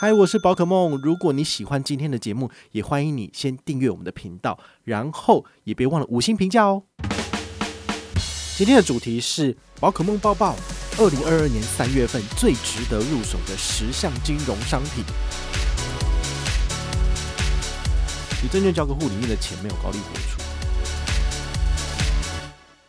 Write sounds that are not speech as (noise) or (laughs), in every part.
嗨，我是宝可梦。如果你喜欢今天的节目，也欢迎你先订阅我们的频道，然后也别忘了五星评价哦。今天的主题是宝可梦报报，二零二二年三月份最值得入手的十项金融商品。你证券交割户里面的钱没有高利活出。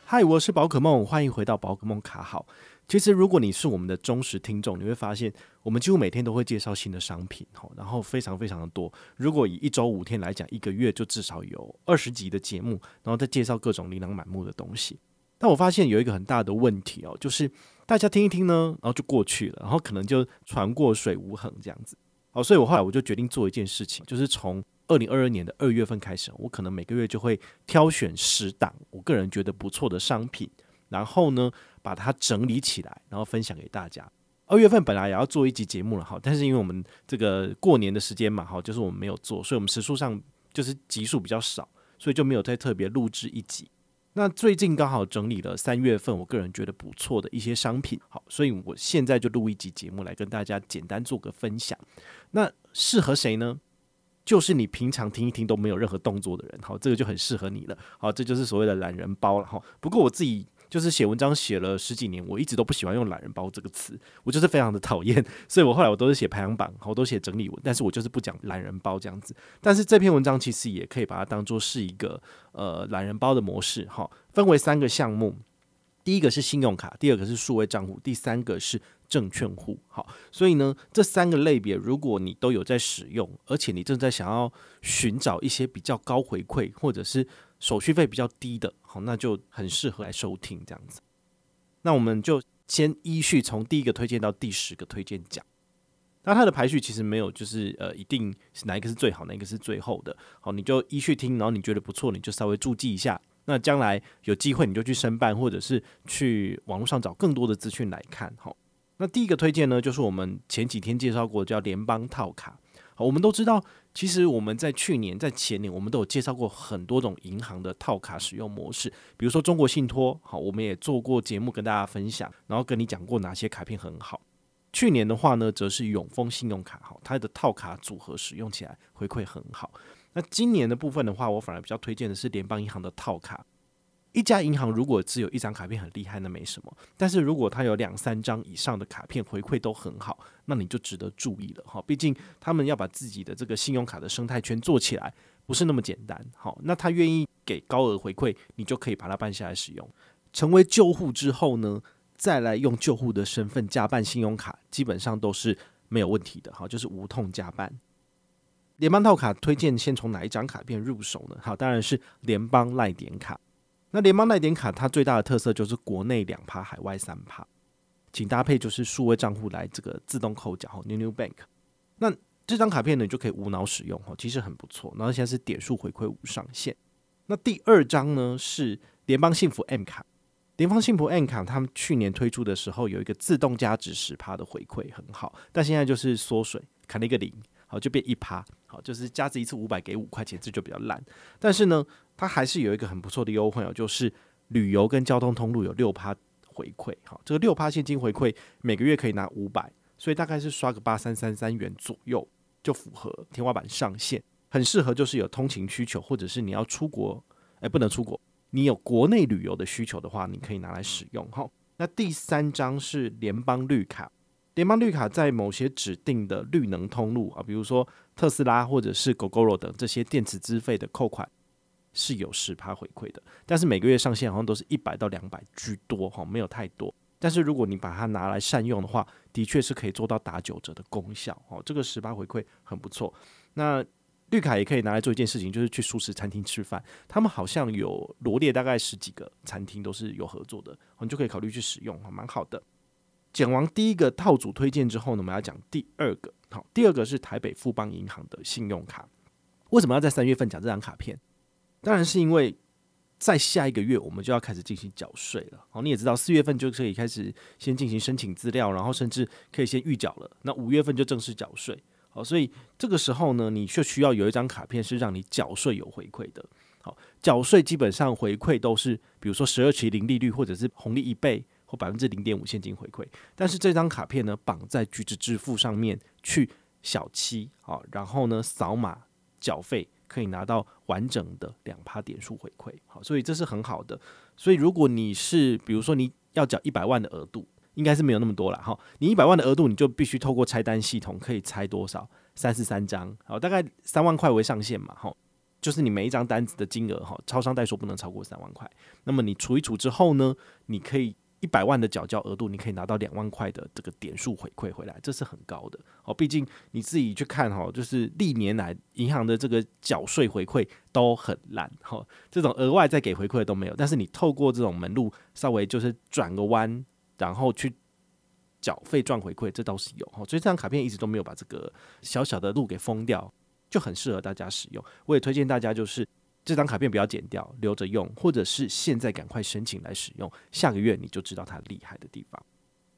嗨，我是宝可梦，欢迎回到宝可梦卡好。其实，如果你是我们的忠实听众，你会发现我们几乎每天都会介绍新的商品，然后非常非常的多。如果以一周五天来讲，一个月就至少有二十集的节目，然后再介绍各种琳琅满目的东西。但我发现有一个很大的问题哦，就是大家听一听呢，然后就过去了，然后可能就船过水无痕这样子。好，所以我后来我就决定做一件事情，就是从二零二二年的二月份开始，我可能每个月就会挑选十档我个人觉得不错的商品，然后呢，把它整理起来，然后分享给大家。二月份本来也要做一集节目了哈，但是因为我们这个过年的时间嘛哈，就是我们没有做，所以我们时数上就是集数比较少，所以就没有再特别录制一集。那最近刚好整理了三月份我个人觉得不错的一些商品，好，所以我现在就录一集节目来跟大家简单做个分享。那适合谁呢？就是你平常听一听都没有任何动作的人，好，这个就很适合你了。好，这就是所谓的懒人包了哈。不过我自己。就是写文章写了十几年，我一直都不喜欢用“懒人包”这个词，我就是非常的讨厌，(laughs) 所以我后来我都是写排行榜，我都写整理文，但是我就是不讲懒人包这样子。但是这篇文章其实也可以把它当做是一个呃懒人包的模式，哈，分为三个项目，第一个是信用卡，第二个是数位账户，第三个是证券户，好，所以呢这三个类别如果你都有在使用，而且你正在想要寻找一些比较高回馈或者是手续费比较低的，好，那就很适合来收听这样子。那我们就先依序从第一个推荐到第十个推荐讲。那它的排序其实没有，就是呃，一定是哪一个是最好，哪一个是最后的。好，你就依序听，然后你觉得不错，你就稍微注记一下。那将来有机会你就去申办，或者是去网络上找更多的资讯来看。好，那第一个推荐呢，就是我们前几天介绍过叫联邦套卡。好，我们都知道。其实我们在去年、在前年，我们都有介绍过很多种银行的套卡使用模式，比如说中国信托，好，我们也做过节目跟大家分享，然后跟你讲过哪些卡片很好。去年的话呢，则是永丰信用卡，好，它的套卡组合使用起来回馈很好。那今年的部分的话，我反而比较推荐的是联邦银行的套卡。一家银行如果只有一张卡片很厉害，那没什么。但是如果它有两三张以上的卡片回馈都很好，那你就值得注意了哈。毕竟他们要把自己的这个信用卡的生态圈做起来，不是那么简单。好，那他愿意给高额回馈，你就可以把它办下来使用。成为旧户之后呢，再来用旧户的身份加办信用卡，基本上都是没有问题的。好，就是无痛加办。联邦套卡推荐先从哪一张卡片入手呢？好，当然是联邦赖点卡。那联邦赖点卡它最大的特色就是国内两趴，海外三趴，请搭配就是数位账户来这个自动扣缴 New New Bank。那这张卡片呢，就可以无脑使用哈，其实很不错。然后现在是点数回馈无上限。那第二张呢是联邦幸福 M 卡，联邦幸福 M 卡他们去年推出的时候有一个自动加值十趴的回馈很好，但现在就是缩水，砍了一个零，好就变一趴，好就是加值一次五百给五块钱，这就比较烂。但是呢。它还是有一个很不错的优惠哦，就是旅游跟交通通路有六趴回馈，好，这个六趴现金回馈每个月可以拿五百，所以大概是刷个八三三三元左右就符合天花板上限，很适合就是有通勤需求或者是你要出国，哎，不能出国，你有国内旅游的需求的话，你可以拿来使用哈。那第三张是联邦绿卡，联邦绿卡在某些指定的绿能通路啊，比如说特斯拉或者是 Gogoro 等这些电子资费的扣款。是有十趴回馈的，但是每个月上限好像都是一百到两百居多哈，没有太多。但是如果你把它拿来善用的话，的确是可以做到打九折的功效哦。这个十趴回馈很不错。那绿卡也可以拿来做一件事情，就是去素食餐厅吃饭。他们好像有罗列大概十几个餐厅都是有合作的，你就可以考虑去使用，蛮好的。讲完第一个套组推荐之后呢，我们要讲第二个。好，第二个是台北富邦银行的信用卡。为什么要在三月份讲这张卡片？当然是因为在下一个月我们就要开始进行缴税了。好，你也知道，四月份就可以开始先进行申请资料，然后甚至可以先预缴了。那五月份就正式缴税。好，所以这个时候呢，你就需要有一张卡片是让你缴税有回馈的。好，缴税基本上回馈都是，比如说十二期零利率，或者是红利一倍或百分之零点五现金回馈。但是这张卡片呢，绑在橘子支付上面去小七啊，然后呢扫码缴费可以拿到完整的两趴点数回馈，好，所以这是很好的。所以如果你是比如说你要缴一百万的额度，应该是没有那么多了哈。你一百万的额度，你就必须透过拆单系统可以拆多少？三十三张，好，大概三万块为上限嘛，哈，就是你每一张单子的金额哈，超商代说不能超过三万块。那么你除一除之后呢，你可以一百万的缴交额度，你可以拿到两万块的这个点数回馈回来，这是很高的。哦，毕竟你自己去看哈，就是历年来银行的这个缴税回馈都很烂，哈，这种额外再给回馈都没有。但是你透过这种门路，稍微就是转个弯。然后去缴费赚回馈，这倒是有哈，所以这张卡片一直都没有把这个小小的路给封掉，就很适合大家使用。我也推荐大家就是这张卡片不要剪掉，留着用，或者是现在赶快申请来使用，下个月你就知道它厉害的地方。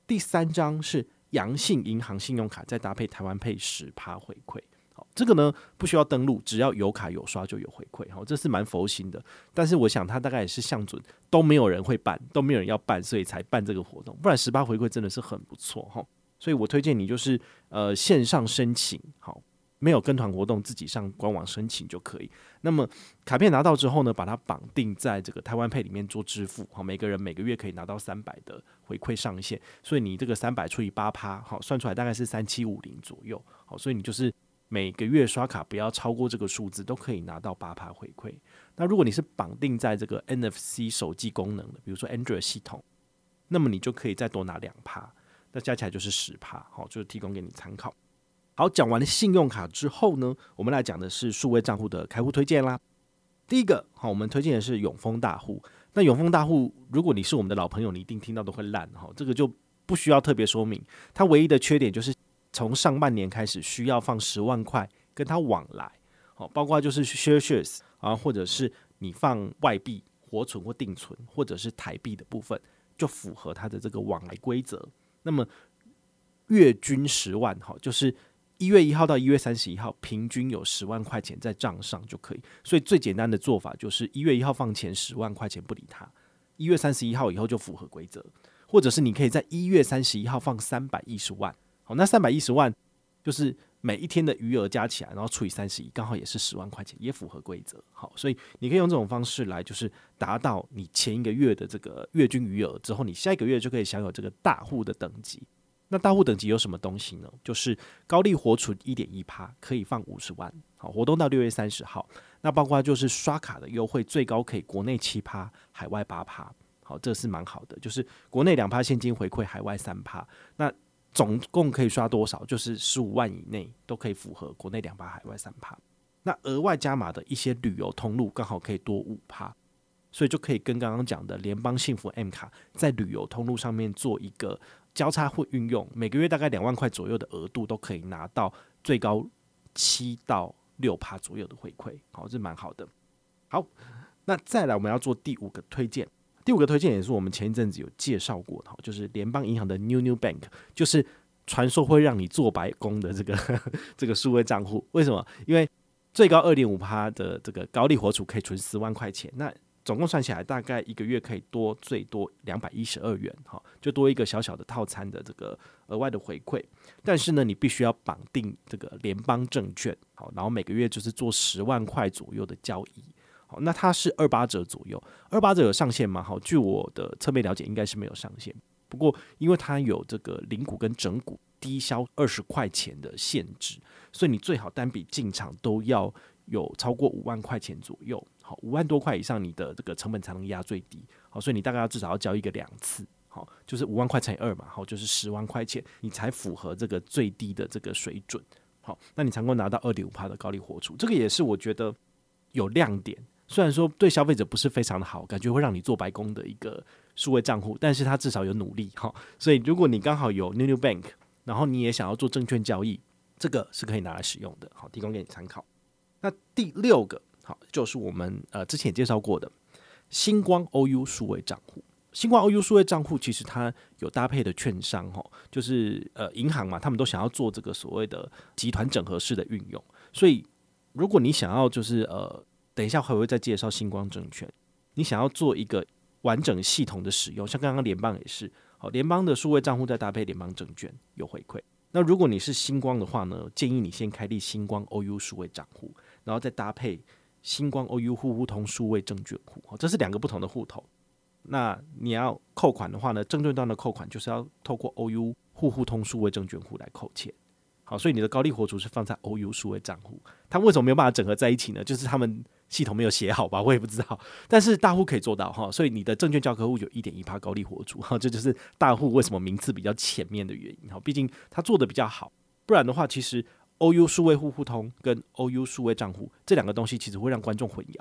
第三张是阳信银行信用卡，再搭配台湾配十趴回馈。好这个呢，不需要登录，只要有卡有刷就有回馈，好，这是蛮佛心的。但是我想他大概也是向准都没有人会办，都没有人要办，所以才办这个活动。不然十八回馈真的是很不错哈。所以我推荐你就是呃线上申请，好，没有跟团活动自己上官网申请就可以。那么卡片拿到之后呢，把它绑定在这个台湾 Pay 里面做支付，好，每个人每个月可以拿到三百的回馈上限。所以你这个三百除以八趴，好，算出来大概是三七五零左右，好，所以你就是。每个月刷卡不要超过这个数字，都可以拿到八趴回馈。那如果你是绑定在这个 NFC 手机功能的，比如说 Android 系统，那么你就可以再多拿两趴，那加起来就是十趴。好，就是提供给你参考。好，讲完了信用卡之后呢，我们来讲的是数位账户的开户推荐啦。第一个，好，我们推荐的是永丰大户。那永丰大户，如果你是我们的老朋友，你一定听到都会烂哈，这个就不需要特别说明。它唯一的缺点就是。从上半年开始需要放十万块跟他往来，好，包括就是 share shares 啊，或者是你放外币活存或定存，或者是台币的部分，就符合它的这个往来规则。那么月均十万，哈，就是一月一号到一月三十一号，平均有十万块钱在账上就可以。所以最简单的做法就是一月一号放钱十万块钱不理他，一月三十一号以后就符合规则，或者是你可以在一月三十一号放三百一十万。好那三百一十万就是每一天的余额加起来，然后除以三十一，刚好也是十万块钱，也符合规则。好，所以你可以用这种方式来，就是达到你前一个月的这个月均余额之后，你下一个月就可以享有这个大户的等级。那大户等级有什么东西呢？就是高利活存一点一趴，可以放五十万。好，活动到六月三十号。那包括就是刷卡的优惠，最高可以国内七趴，海外八趴。好，这是蛮好的，就是国内两趴现金回馈，海外三趴。那总共可以刷多少？就是十五万以内都可以符合国内两趴、海外三趴。那额外加码的一些旅游通路刚好可以多五趴，所以就可以跟刚刚讲的联邦幸福 M 卡在旅游通路上面做一个交叉或运用，每个月大概两万块左右的额度都可以拿到最高七到六趴左右的回馈。好，这蛮好的。好，那再来我们要做第五个推荐。第五个推荐也是我们前一阵子有介绍过的，就是联邦银行的 New New Bank，就是传说会让你做白工的这个 (laughs) 这个数位账户。为什么？因为最高二点五趴的这个高利活储可以存十万块钱，那总共算起来大概一个月可以多最多两百一十二元，哈，就多一个小小的套餐的这个额外的回馈。但是呢，你必须要绑定这个联邦证券，好，然后每个月就是做十万块左右的交易。好，那它是二八折左右，二八折有上限吗？好，据我的侧面了解，应该是没有上限。不过，因为它有这个零股跟整股低消二十块钱的限制，所以你最好单笔进场都要有超过五万块钱左右。五万多块以上，你的这个成本才能压最低。好，所以你大概要至少要交易个两次。好，就是五万块乘以二嘛，好，就是十万块钱，你才符合这个最低的这个水准。好，那你才能够拿到二点五趴的高利活储，这个也是我觉得有亮点。虽然说对消费者不是非常的好，感觉会让你做白工的一个数位账户，但是它至少有努力哈。所以如果你刚好有 New New Bank，然后你也想要做证券交易，这个是可以拿来使用的，好，提供给你参考。那第六个好，就是我们呃之前也介绍过的星光 OU 数位账户。星光 OU 数位账户其实它有搭配的券商哈，就是呃银行嘛，他们都想要做这个所谓的集团整合式的运用，所以如果你想要就是呃。等一下还会再介绍星光证券。你想要做一个完整系统的使用，像刚刚联邦也是，好，联邦的数位账户再搭配联邦证券有回馈。那如果你是星光的话呢，建议你先开立星光 OU 数位账户，然后再搭配星光 OU 户户通数位证券户，这是两个不同的户头。那你要扣款的话呢，证券端的扣款就是要透过 OU 户户通数位证券户来扣钱。好，所以你的高利活储是放在 OU 数位账户，它为什么没有办法整合在一起呢？就是他们系统没有写好吧，我也不知道。但是大户可以做到哈，所以你的证券教科户有一点一趴高利活储哈，这就是大户为什么名次比较前面的原因哈。毕竟他做的比较好，不然的话，其实 OU 数位户互通跟 OU 数位账户这两个东西其实会让观众混淆，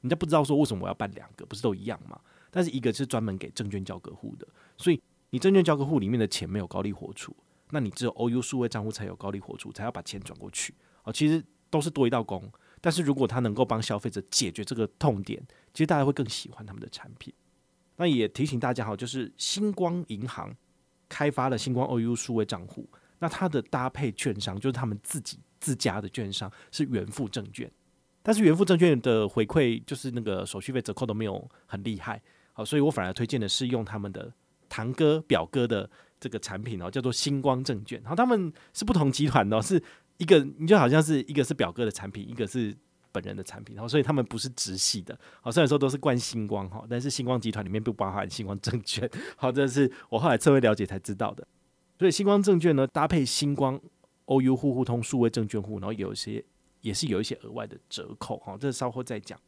人家不知道说为什么我要办两个，不是都一样吗？但是一个是专门给证券交割户的，所以你证券交割户里面的钱没有高利活储。那你只有 OU 数位账户才有高利活储，才要把钱转过去哦。其实都是多一道工，但是如果他能够帮消费者解决这个痛点，其实大家会更喜欢他们的产品。那也提醒大家哈，就是星光银行开发了星光 OU 数位账户，那它的搭配券商就是他们自己自家的券商是元富证券，但是元富证券的回馈就是那个手续费折扣都没有很厉害，好，所以我反而推荐的是用他们的堂哥表哥的。这个产品哦，叫做星光证券，然后他们是不同集团的，是一个你就好像是一个是表哥的产品，一个是本人的产品，然后所以他们不是直系的，好，虽然说都是冠星光哈，但是星光集团里面不包含星光证券，好，这是我后来稍微了解才知道的。所以星光证券呢，搭配星光 OU 户户通数位证券户，然后有一些也是有一些额外的折扣，哈，这稍后再讲。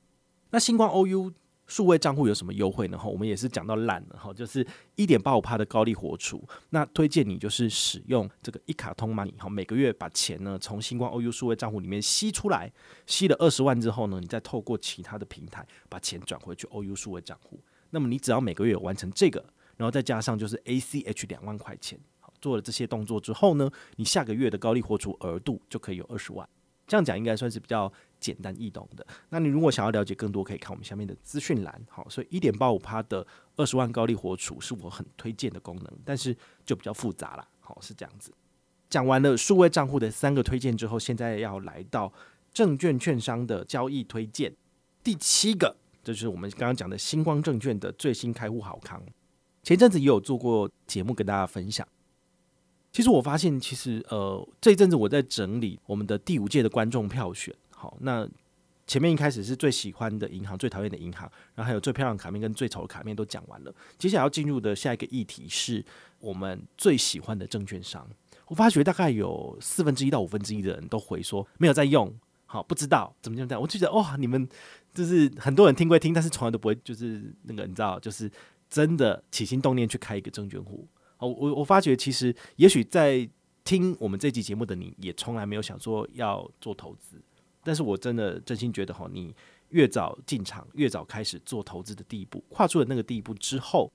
那星光 OU。数位账户有什么优惠呢？哈，我们也是讲到烂了哈，就是一点八五趴的高利活储。那推荐你就是使用这个一卡通 money 哈，每个月把钱呢从星光 OU 数位账户里面吸出来，吸了二十万之后呢，你再透过其他的平台把钱转回去 OU 数位账户。那么你只要每个月完成这个，然后再加上就是 ACH 两万块钱，做了这些动作之后呢，你下个月的高利活储额度就可以有二十万。这样讲应该算是比较简单易懂的。那你如果想要了解更多，可以看我们下面的资讯栏。好，所以一点八五趴的二十万高利活储是我很推荐的功能，但是就比较复杂啦。好，是这样子。讲完了数位账户的三个推荐之后，现在要来到证券券商的交易推荐。第七个，这就是我们刚刚讲的星光证券的最新开户好康。前阵子也有做过节目跟大家分享。其实我发现，其实呃，这一阵子我在整理我们的第五届的观众票选。好，那前面一开始是最喜欢的银行、最讨厌的银行，然后还有最漂亮卡面跟最丑的卡面都讲完了。接下来要进入的下一个议题是我们最喜欢的证券商。我发觉大概有四分之一到五分之一的人都回说没有在用，好，不知道怎么样。我就觉得哇，你们就是很多人听归听，但是从来都不会就是那个你知道，就是真的起心动念去开一个证券户。我我我发觉，其实也许在听我们这期节目的你，也从来没有想说要做投资，但是我真的真心觉得哈，你越早进场，越早开始做投资的第一步，跨出了那个第一步之后，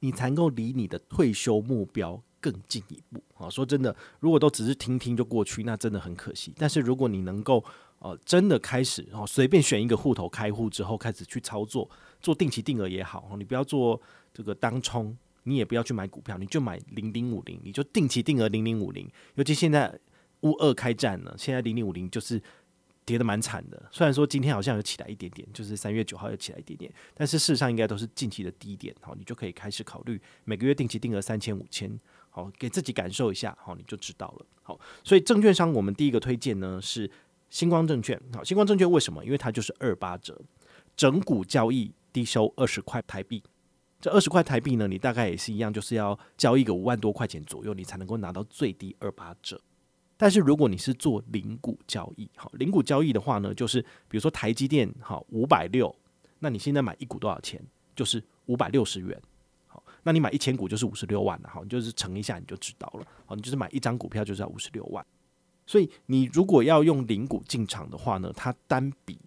你才能够离你的退休目标更进一步。啊，说真的，如果都只是听听就过去，那真的很可惜。但是如果你能够呃真的开始哦，随便选一个户头开户之后，开始去操作，做定期定额也好，你不要做这个当冲。你也不要去买股票，你就买零零五零，你就定期定额零零五零。尤其现在乌二开战了，现在零零五零就是跌得蛮惨的。虽然说今天好像有起来一点点，就是三月九号有起来一点点，但是事实上应该都是近期的低点。好，你就可以开始考虑每个月定期定额三千五千，好，给自己感受一下，好，你就知道了。好，所以证券商我们第一个推荐呢是星光证券。好，星光证券为什么？因为它就是二八折，整股交易低收二十块台币。这二十块台币呢，你大概也是一样，就是要交易个五万多块钱左右，你才能够拿到最低二八折。但是如果你是做零股交易，好，零股交易的话呢，就是比如说台积电，好，五百六，那你现在买一股多少钱？就是五百六十元。好，那你买一千股就是五十六万了，好，你就是乘一下你就知道了。好，你就是买一张股票就是要五十六万。所以你如果要用零股进场的话呢，它单笔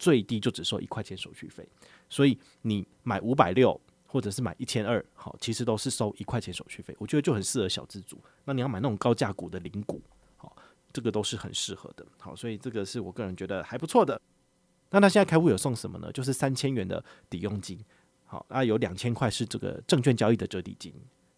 最低就只收一块钱手续费。所以你买五百六。或者是买一千二，好，其实都是收一块钱手续费，我觉得就很适合小资族。那你要买那种高价股的零股，好，这个都是很适合的，好，所以这个是我个人觉得还不错的。那他现在开户有送什么呢？就是三千元的抵用金，好，啊，有两千块是这个证券交易的折抵金，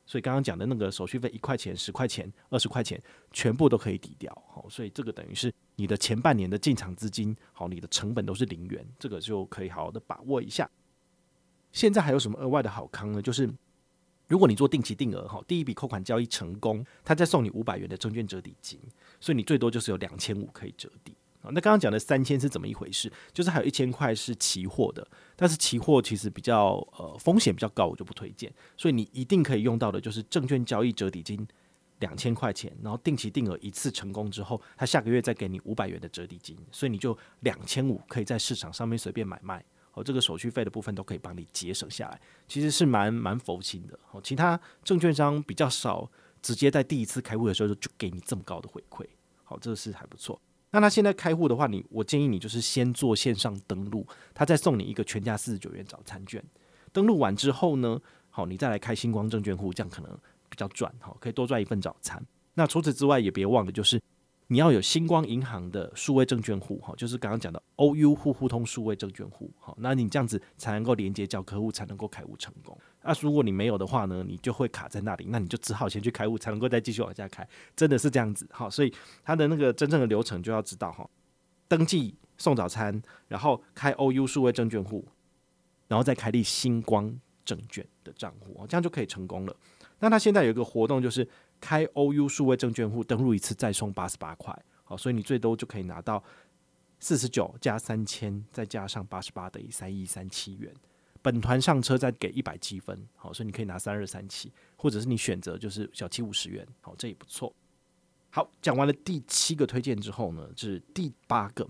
所以刚刚讲的那个手续费一块钱、十块钱、二十块钱，全部都可以抵掉，好，所以这个等于是你的前半年的进场资金，好，你的成本都是零元，这个就可以好好的把握一下。现在还有什么额外的好康呢？就是如果你做定期定额哈，第一笔扣款交易成功，他再送你五百元的证券折抵金，所以你最多就是有两千五可以折抵。那刚刚讲的三千是怎么一回事？就是还有一千块是期货的，但是期货其实比较呃风险比较高，我就不推荐。所以你一定可以用到的就是证券交易折抵金两千块钱，然后定期定额一次成功之后，他下个月再给你五百元的折抵金，所以你就两千五可以在市场上面随便买卖。哦，这个手续费的部分都可以帮你节省下来，其实是蛮蛮佛心的。哦，其他证券商比较少直接在第一次开户的时候就给你这么高的回馈，好，这个是还不错。那他现在开户的话，你我建议你就是先做线上登录，他再送你一个全价四十九元早餐券。登录完之后呢，好，你再来开星光证券户，这样可能比较赚，好，可以多赚一份早餐。那除此之外，也别忘了就是。你要有星光银行的数位证券户，哈，就是刚刚讲的 OU 户互通数位证券户，好，那你这样子才能够连接叫客户，才能够开户成功。那如果你没有的话呢，你就会卡在那里，那你就只好先去开户，才能够再继续往下开，真的是这样子，好，所以它的那个真正的流程就要知道，哈，登记送早餐，然后开 OU 数位证券户，然后再开立星光证券的账户，这样就可以成功了。那它现在有一个活动就是。开 OU 数位证券户登录一次再送八十八块，好，所以你最多就可以拿到四十九加三千，再加上八十八等于三一三七元。本团上车再给一百积分，好，所以你可以拿三二三七，或者是你选择就是小七五十元，好，这也不错。好，讲完了第七个推荐之后呢，是第八个，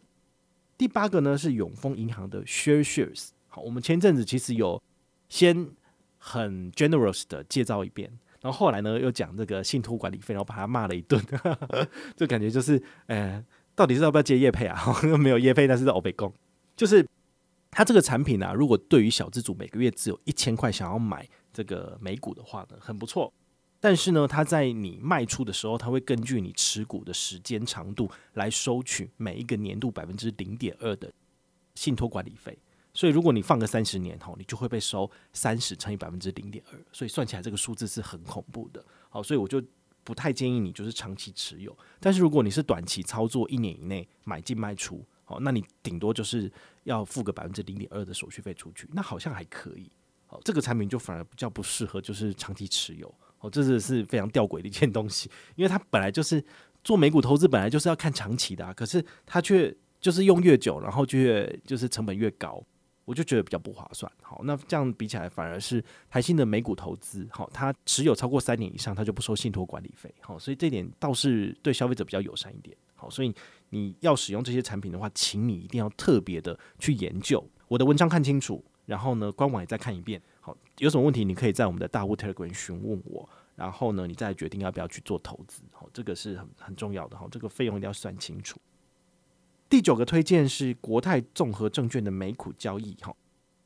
第八个呢是永丰银行的 Share Shares。好，我们前阵子其实有先很 generous 的介绍一遍。然后后来呢，又讲这个信托管理费，然后把他骂了一顿，(laughs) 就感觉就是，呃，到底是要不要接业配啊？(laughs) 没有业配，但是在欧北工，就是他这个产品啊，如果对于小资主每个月只有一千块想要买这个美股的话呢，很不错。但是呢，他在你卖出的时候，他会根据你持股的时间长度来收取每一个年度百分之零点二的信托管理费。所以，如果你放个三十年吼，你就会被收三十乘以百分之零点二，所以算起来这个数字是很恐怖的。好，所以我就不太建议你就是长期持有。但是如果你是短期操作，一年以内买进卖出，好，那你顶多就是要付个百分之零点二的手续费出去，那好像还可以。好，这个产品就反而比较不适合就是长期持有。哦，这是是非常吊诡的一件东西，因为它本来就是做美股投资，本来就是要看长期的啊，可是它却就是用越久，然后就越就是成本越高。我就觉得比较不划算，好，那这样比起来，反而是台新的美股投资，好，它持有超过三年以上，它就不收信托管理费，好，所以这点倒是对消费者比较友善一点，好，所以你要使用这些产品的话，请你一定要特别的去研究，我的文章看清楚，然后呢，官网也再看一遍，好，有什么问题你可以在我们的大户 Telegram 询问我，然后呢，你再决定要不要去做投资，好，这个是很很重要的，好，这个费用一定要算清楚。第九个推荐是国泰综合证券的美股交易，哈，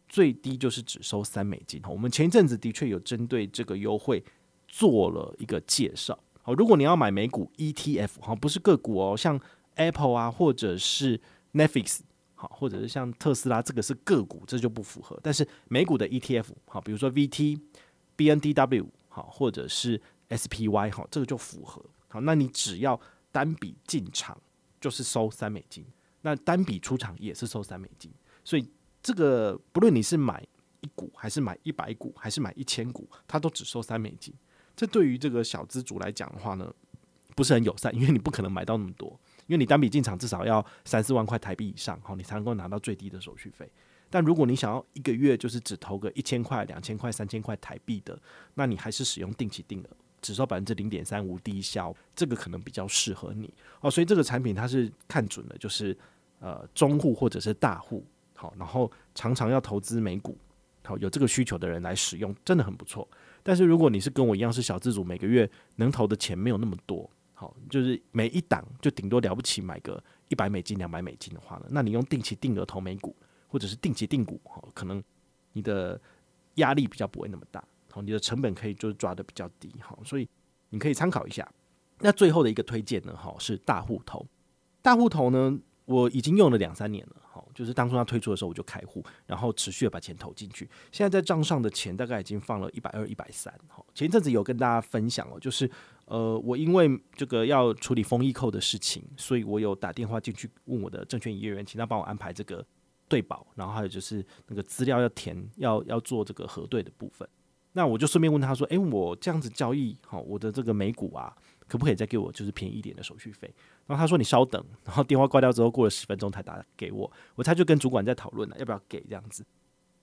最低就是只收三美金哈。我们前一阵子的确有针对这个优惠做了一个介绍。好，如果你要买美股 ETF，哈，不是个股哦，像 Apple 啊，或者是 Netflix，好，或者是像特斯拉，这个是个股，这就不符合。但是美股的 ETF，好，比如说 VT、BNDW，好，或者是 SPY，好，这个就符合。好，那你只要单笔进场就是收三美金。那单笔出场也是收三美金，所以这个不论你是买一股还是买一百股还是买一千股，它都只收三美金。这对于这个小资主来讲的话呢，不是很友善，因为你不可能买到那么多，因为你单笔进场至少要三四万块台币以上，好，你才能够拿到最低的手续费。但如果你想要一个月就是只投个一千块、两千块、三千块台币的，那你还是使用定期定额，只收百分之零点三无低消，这个可能比较适合你哦。所以这个产品它是看准了，就是。呃，中户或者是大户，好，然后常常要投资美股，好，有这个需求的人来使用，真的很不错。但是如果你是跟我一样是小资主，每个月能投的钱没有那么多，好，就是每一档就顶多了不起买个一百美金、两百美金的话呢，那你用定期定额投美股，或者是定期定股，好，可能你的压力比较不会那么大，好，你的成本可以就是抓得比较低，好，所以你可以参考一下。那最后的一个推荐呢，好，是大户投，大户投呢。我已经用了两三年了，好，就是当初他推出的时候我就开户，然后持续的把钱投进去。现在在账上的钱大概已经放了一百二、一百三。好，前一阵子有跟大家分享哦，就是呃，我因为这个要处理丰益扣的事情，所以我有打电话进去问我的证券营业员，请他帮我安排这个对保，然后还有就是那个资料要填，要要做这个核对的部分。那我就顺便问他说：“诶，我这样子交易，好，我的这个美股啊，可不可以再给我就是便宜一点的手续费？”然后他说：“你稍等。”然后电话挂掉之后，过了十分钟才打给我，我他就跟主管在讨论了要不要给这样子。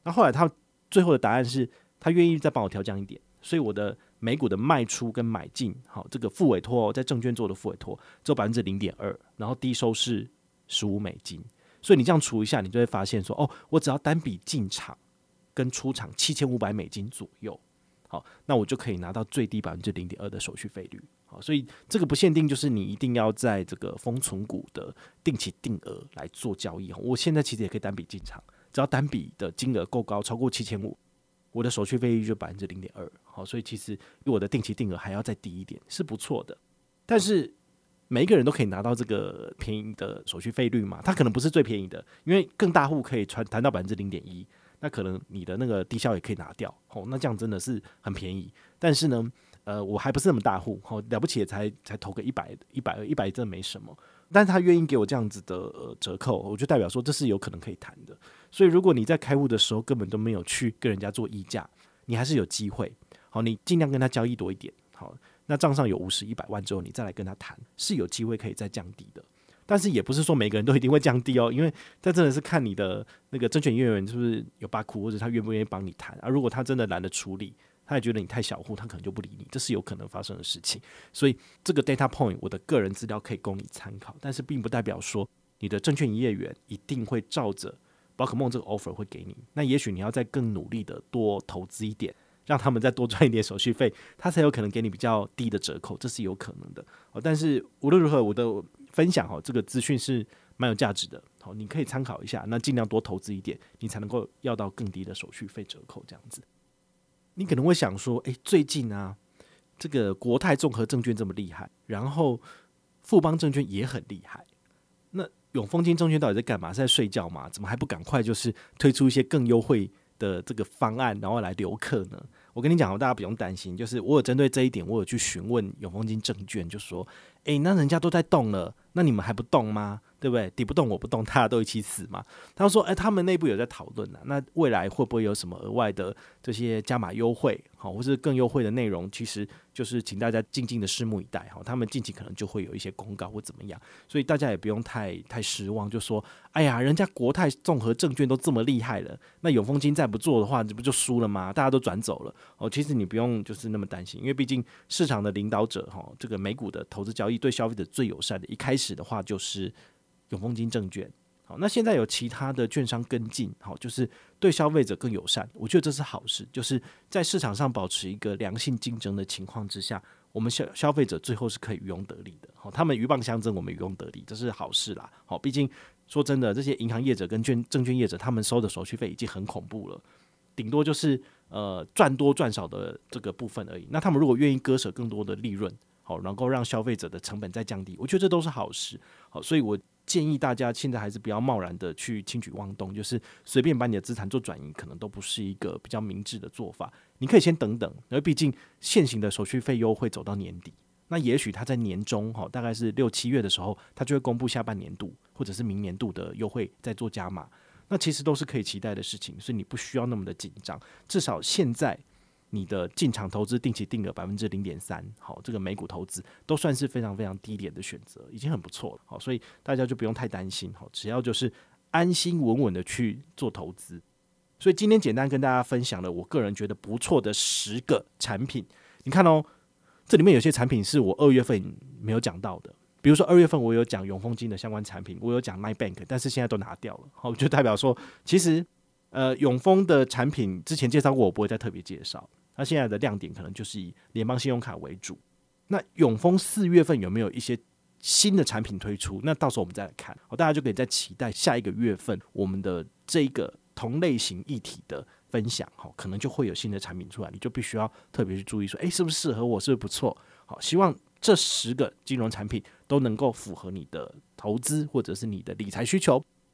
那后来他最后的答案是他愿意再帮我调降一点，所以我的美股的卖出跟买进，好，这个复委托在证券做的复委托只有百分之零点二，然后低收是十五美金。所以你这样除一下，你就会发现说：“哦，我只要单笔进场。”跟出场七千五百美金左右，好，那我就可以拿到最低百分之零点二的手续费率，好，所以这个不限定，就是你一定要在这个封存股的定期定额来做交易。我现在其实也可以单笔进场，只要单笔的金额够高，超过七千五，我的手续费率就百分之零点二，好，所以其实比我的定期定额还要再低一点，是不错的。但是每一个人都可以拿到这个便宜的手续费率嘛？它可能不是最便宜的，因为更大户可以传谈到百分之零点一。那可能你的那个低消也可以拿掉，哦，那这样真的是很便宜。但是呢，呃，我还不是那么大户，好了不起才才投个一百、一百、一百，真的没什么。但是他愿意给我这样子的折扣，我就代表说这是有可能可以谈的。所以如果你在开户的时候根本都没有去跟人家做议价，你还是有机会。好，你尽量跟他交易多一点。好，那账上有五十、一百万之后，你再来跟他谈，是有机会可以再降低的。但是也不是说每个人都一定会降低哦，(laughs) 因为这真的是看你的那个证券营业员是不是有把苦，或者他愿不愿意帮你谈啊。如果他真的懒得处理，他也觉得你太小户，他可能就不理你，这是有可能发生的事情。所以这个 data point 我的个人资料可以供你参考，但是并不代表说你的证券营业员一定会照着宝可梦这个 offer 会给你。那也许你要再更努力的多投资一点，让他们再多赚一点手续费，他才有可能给你比较低的折扣，这是有可能的。哦，但是无论如何，我的。分享哦，这个资讯是蛮有价值的，好，你可以参考一下。那尽量多投资一点，你才能够要到更低的手续费折扣。这样子，你可能会想说，诶，最近啊，这个国泰综合证券这么厉害，然后富邦证券也很厉害，那永丰金证券到底在干嘛？是在睡觉吗？怎么还不赶快就是推出一些更优惠的这个方案，然后来留客呢？我跟你讲，大家不用担心，就是我有针对这一点，我有去询问永丰金证券，就说，诶，那人家都在动了。那你们还不动吗？对不对？敌不动我不动，大家都一起死嘛。他说：“哎，他们内部有在讨论呢。那未来会不会有什么额外的这些加码优惠，好，或是更优惠的内容？其实就是请大家静静的拭目以待哈。他们近期可能就会有一些公告或怎么样，所以大家也不用太太失望。就说：哎呀，人家国泰综合证券都这么厉害了，那永丰金再不做的话，这不就输了吗？大家都转走了哦。其实你不用就是那么担心，因为毕竟市场的领导者哈，这个美股的投资交易对消费者最友善的，一开始的话就是。”永丰金证券，好，那现在有其他的券商跟进，好，就是对消费者更友善，我觉得这是好事。就是在市场上保持一个良性竞争的情况之下，我们消消费者最后是可以渔翁得利的。好，他们鹬蚌相争，我们渔翁得利，这是好事啦。好，毕竟说真的，这些银行业者跟券证券业者，他们收的手续费已经很恐怖了，顶多就是呃赚多赚少的这个部分而已。那他们如果愿意割舍更多的利润，好，能够让消费者的成本再降低，我觉得这都是好事。好，所以我。建议大家现在还是不要贸然的去轻举妄动，就是随便把你的资产做转移，可能都不是一个比较明智的做法。你可以先等等，因为毕竟现行的手续费优惠走到年底，那也许他在年中哈，大概是六七月的时候，他就会公布下半年度或者是明年度的优惠再做加码，那其实都是可以期待的事情，所以你不需要那么的紧张，至少现在。你的进场投资定期定额百分之零点三，好，这个美股投资都算是非常非常低廉的选择，已经很不错了，好，所以大家就不用太担心，好，只要就是安心稳稳的去做投资。所以今天简单跟大家分享了我个人觉得不错的十个产品，你看哦，这里面有些产品是我二月份没有讲到的，比如说二月份我有讲永丰金的相关产品，我有讲 My Bank，但是现在都拿掉了，好，就代表说其实呃永丰的产品之前介绍过，我不会再特别介绍。那现在的亮点可能就是以联邦信用卡为主。那永丰四月份有没有一些新的产品推出？那到时候我们再来看，好，大家就可以再期待下一个月份我们的这个同类型一体的分享，好，可能就会有新的产品出来，你就必须要特别去注意说，诶，是不是适合我？是不是不错？好，希望这十个金融产品都能够符合你的投资或者是你的理财需求。